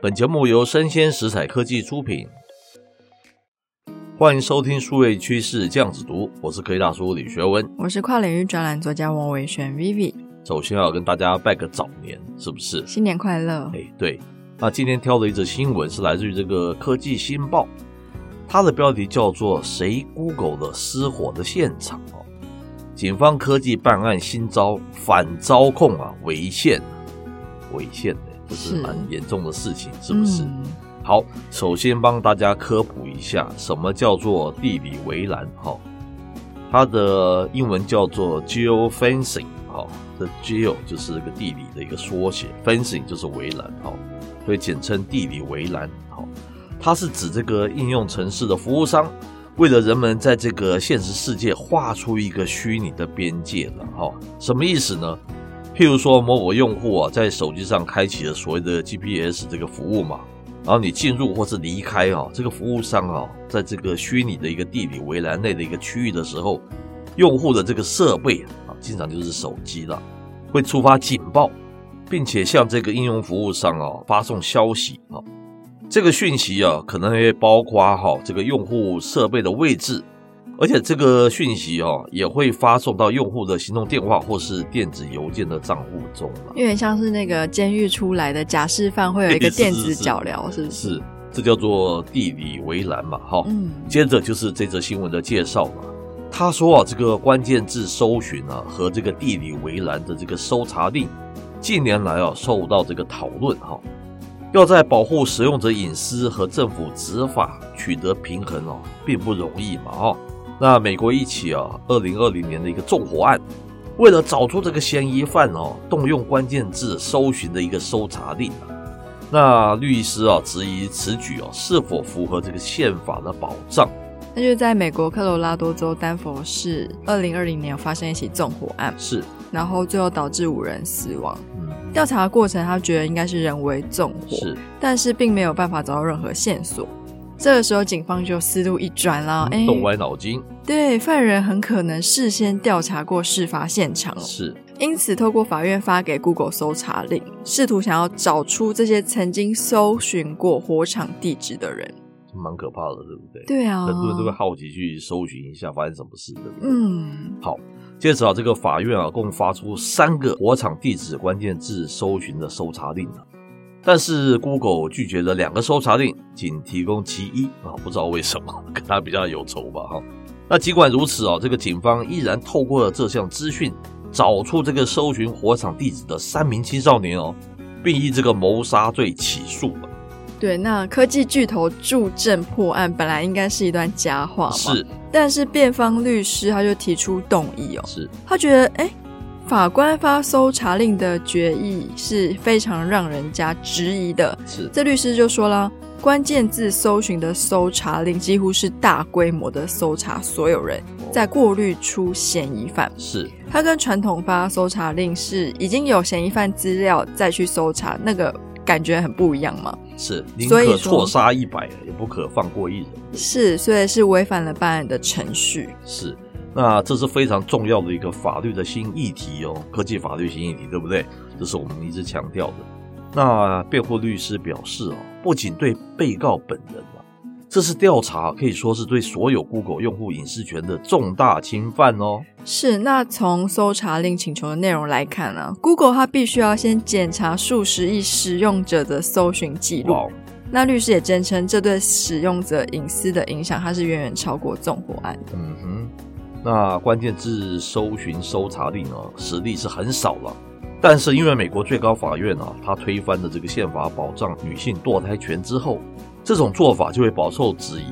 本节目由生鲜食材科技出品，欢迎收听数位趋势酱子读，我是科技大叔李学文，我是跨领域专栏作家王维轩 Vivi。首先要跟大家拜个早年，是不是？新年快乐！哎，对。那今天挑的一则新闻是来自于这个科技新报，它的标题叫做“谁 Google 的失火的现场”哦。警方科技办案新招，反招控啊，违宪，违宪。这是蛮严重的事情，是，是不是？嗯、好，首先帮大家科普一下，什么叫做地理围栏？哈，它的英文叫做 geofencing，哈，这 geo 就是这个地理的一个缩写，fencing 就是围栏，哈，所以简称地理围栏。哈，它是指这个应用城市的服务商，为了人们在这个现实世界画出一个虚拟的边界了，哈，什么意思呢？譬如说，某某用户啊，在手机上开启了所谓的 GPS 这个服务嘛，然后你进入或是离开啊，这个服务商啊，在这个虚拟的一个地理围栏内的一个区域的时候，用户的这个设备啊，经常就是手机了，会触发警报，并且向这个应用服务商啊发送消息啊，这个讯息啊，可能也包括哈这个用户设备的位置。而且这个讯息哦，也会发送到用户的行动电话或是电子邮件的账户中了。有点像是那个监狱出来的假释犯会有一个 电子脚镣，是不是？是，这叫做地理围栏嘛，哈。嗯。接着就是这则新闻的介绍嘛。他说啊，这个关键字搜寻啊和这个地理围栏的这个搜查令，近年来啊受到这个讨论哈。要在保护使用者隐私和政府执法取得平衡哦，并不容易嘛，哈。那美国一起啊，二零二零年的一个纵火案，为了找出这个嫌疑犯哦，动用关键字搜寻的一个搜查令啊。那律师啊质疑此举哦是否符合这个宪法的保障？那就是在美国科罗拉多州丹佛市，二零二零年有发生一起纵火案，是，然后最后导致五人死亡。嗯，调查的过程他觉得应该是人为纵火，是，但是并没有办法找到任何线索。这个时候，警方就思路一转了，哎，动歪脑筋。对，犯人很可能事先调查过事发现场，是。因此，透过法院发给 Google 搜查令，试图想要找出这些曾经搜寻过火场地址的人，蛮可怕的，对不对？对啊，很多人都会好奇去搜寻一下发生什么事，对不对？嗯。好，接着啊，这个法院啊，共发出三个火场地址关键字搜寻的搜查令啊。但是 Google 拒绝了两个搜查令，仅提供其一啊，不知道为什么，跟他比较有仇吧哈。那尽管如此啊，这个警方依然透过了这项资讯，找出这个搜寻火场地址的三名青少年哦，并以这个谋杀罪起诉了。对，那科技巨头助阵破案，本来应该是一段佳话嘛，是。但是辩方律师他就提出动议哦，是他觉得哎。诶法官发搜查令的决议是非常让人家质疑的。是，这律师就说了，关键字搜寻的搜查令几乎是大规模的搜查所有人，再过滤出嫌疑犯。是，他跟传统发搜查令是已经有嫌疑犯资料再去搜查，那个感觉很不一样嘛。是，宁可错杀一百，也不可放过一人。是，所以是违反了办案的程序。是。那这是非常重要的一个法律的新议题哦，科技法律新议题，对不对？这是我们一直强调的。那辩护律师表示哦，不仅对被告本人啊，这次调查可以说是对所有 Google 用户隐私权的重大侵犯哦。是，那从搜查令请求的内容来看呢，Google 它必须要先检查数十亿使用者的搜寻记录。Wow. 那律师也坚称，这对使用者隐私的影响，它是远远超过纵火案的。嗯哼。那关键字搜寻搜查令呢，实力是很少了，但是因为美国最高法院啊，他推翻了这个宪法保障女性堕胎权之后，这种做法就会饱受质疑。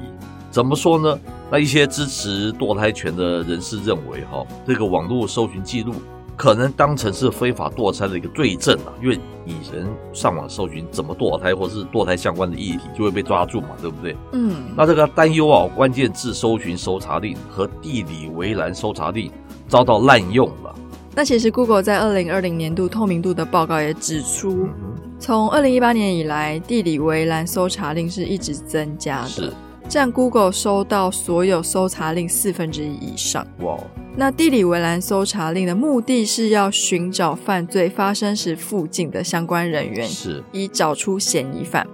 怎么说呢？那一些支持堕胎权的人士认为，哈，这个网络搜寻记录。可能当成是非法堕胎的一个罪证啊，因为以前上网搜寻怎么堕胎或是堕胎相关的议题，就会被抓住嘛，对不对？嗯，那这个担忧啊，关键字搜寻搜查令和地理围栏搜查令遭到滥用了。那其实 Google 在二零二零年度透明度的报告也指出，从二零一八年以来，地理围栏搜查令是一直增加的。是。占 Google 收到所有搜查令四分之一以上。哇！那地理围栏搜查令的目的是要寻找犯罪发生时附近的相关人员，是以找出嫌疑犯。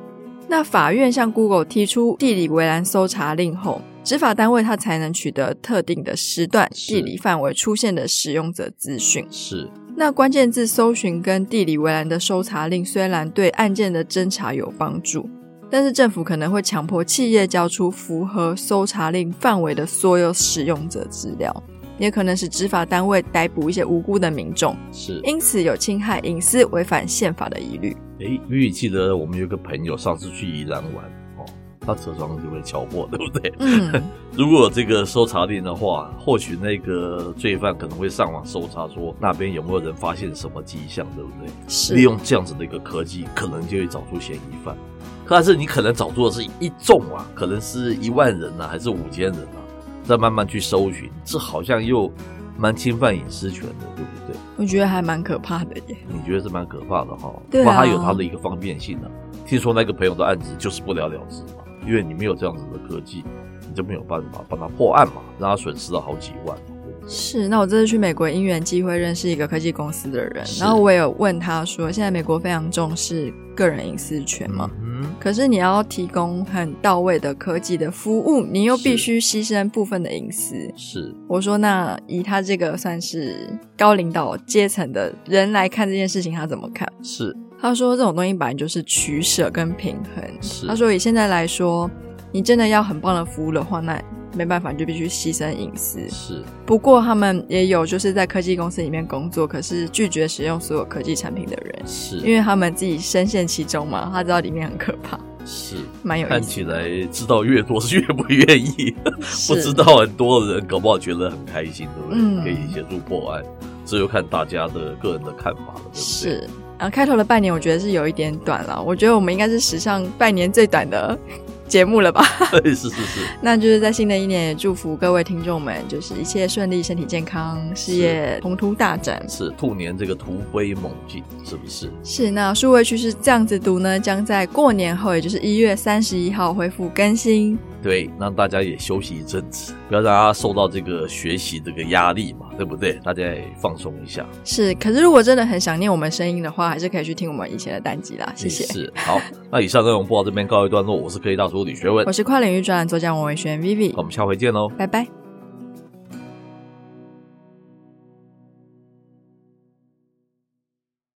那法院向 Google 提出地理围栏搜查令后，执法单位它才能取得特定的时段、地理范围出现的使用者资讯。是。那关键字搜寻跟地理围栏的搜查令虽然对案件的侦查有帮助，但是政府可能会强迫企业交出符合搜查令范围的所有使用者资料，也可能使执法单位逮捕一些无辜的民众。是，因此有侵害隐私、违反宪法的疑虑。诶，雨雨记得我们有个朋友上次去宜兰玩哦。他车窗就被敲破，对不对？嗯，如果这个搜查令的话，或许那个罪犯可能会上网搜查，说那边有没有人发现什么迹象，对不对？是。利用这样子的一个科技，可能就会找出嫌疑犯。但是你可能找出的是一众啊，可能是一万人啊，还是五千人啊，再慢慢去搜寻，这好像又蛮侵犯隐私权的，对不对？我觉得还蛮可怕的耶。你觉得是蛮可怕的哈？对啊。它有它的一个方便性呢、啊。听说那个朋友的案子就是不了了之嘛。因为你没有这样子的科技，你就没有办法帮他破案嘛，让他损失了好几万。是，那我这次去美国因缘机会认识一个科技公司的人，然后我也有问他说，现在美国非常重视个人隐私权嘛，嗯，可是你要提供很到位的科技的服务，你又必须牺牲部分的隐私。是，我说那以他这个算是高领导阶层的人来看这件事情，他怎么看？是。他说：“这种东西本来就是取舍跟平衡。”是他说：“以现在来说，你真的要很棒的服务的话，那没办法，你就必须牺牲隐私。”是。不过他们也有就是在科技公司里面工作，可是拒绝使用所有科技产品的人，是因为他们自己深陷其中嘛，他知道里面很可怕。是，蛮有意思。看起来知道越多是越不愿意，不知道很多的人搞不好觉得很开心，对不对？嗯、可以协助破案，这就看大家的个人的看法了，对不对？是。然后开头的半年，我觉得是有一点短了。我觉得我们应该是史上半年最短的节目了吧？是是是。那就是在新的一年，也祝福各位听众们，就是一切顺利，身体健康，事业宏图大展。是兔年这个突飞猛进，是不是？是。那数位趋势这样子读呢，将在过年后，也就是一月三十一号恢复更新。对，让大家也休息一阵子，不要让大家受到这个学习这个压力嘛，对不对？大家也放松一下。是，可是如果真的很想念我们声音的话，还是可以去听我们以前的单集啦。谢谢。是，好，那以上内容播到这边告一段落，我是科技大叔李学文，我是跨领域专栏作家王维轩 Vivi，我们下回见喽，拜拜。